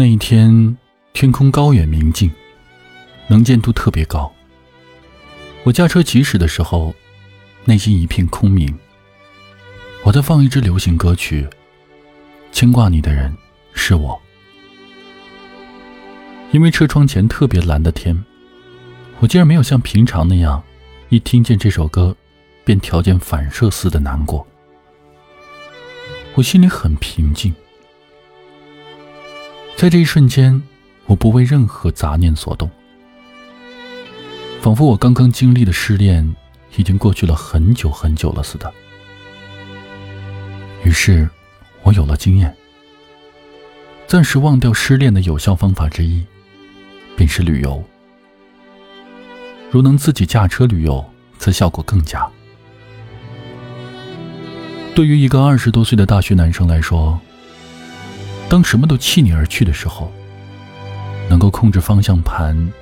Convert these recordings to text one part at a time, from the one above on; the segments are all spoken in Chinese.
那一天，天空高远明净，能见度特别高。我驾车疾驶的时候，内心一片空明。我在放一支流行歌曲，牵挂你的人是我。因为车窗前特别蓝的天，我竟然没有像平常那样，一听见这首歌，便条件反射似的难过。我心里很平静。在这一瞬间，我不为任何杂念所动，仿佛我刚刚经历的失恋已经过去了很久很久了似的。于是，我有了经验，暂时忘掉失恋的有效方法之一，便是旅游。如能自己驾车旅游，则效果更佳。对于一个二十多岁的大学男生来说，当什么都弃你而去的时候，能够控制方向盘，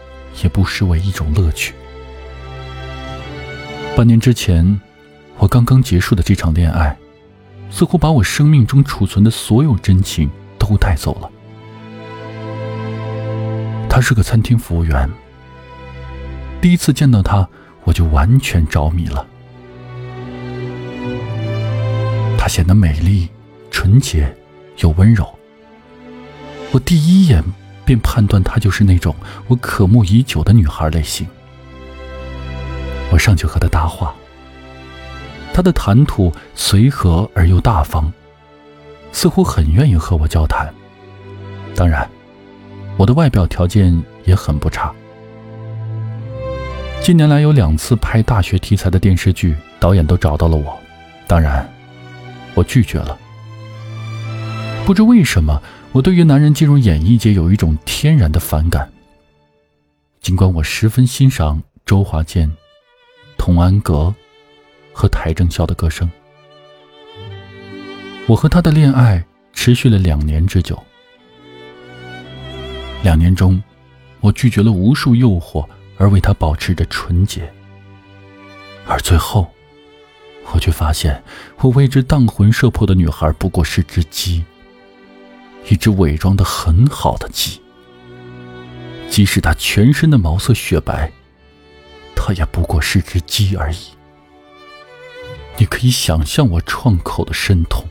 也不失为一种乐趣。半年之前，我刚刚结束的这场恋爱，似乎把我生命中储存的所有真情都带走了。他是个餐厅服务员，第一次见到他，我就完全着迷了。她显得美丽、纯洁又温柔。我第一眼便判断她就是那种我渴慕已久的女孩类型。我上去和她搭话，她的谈吐随和而又大方，似乎很愿意和我交谈。当然，我的外表条件也很不差。近年来有两次拍大学题材的电视剧，导演都找到了我，当然，我拒绝了。不知为什么。我对于男人进入演艺界有一种天然的反感。尽管我十分欣赏周华健、童安格和邰正宵的歌声，我和他的恋爱持续了两年之久。两年中，我拒绝了无数诱惑，而为他保持着纯洁。而最后，我却发现，我为之荡魂摄魄的女孩不过是只鸡。一只伪装的很好的鸡，即使它全身的毛色雪白，它也不过是只鸡而已。你可以想象我创口的深痛。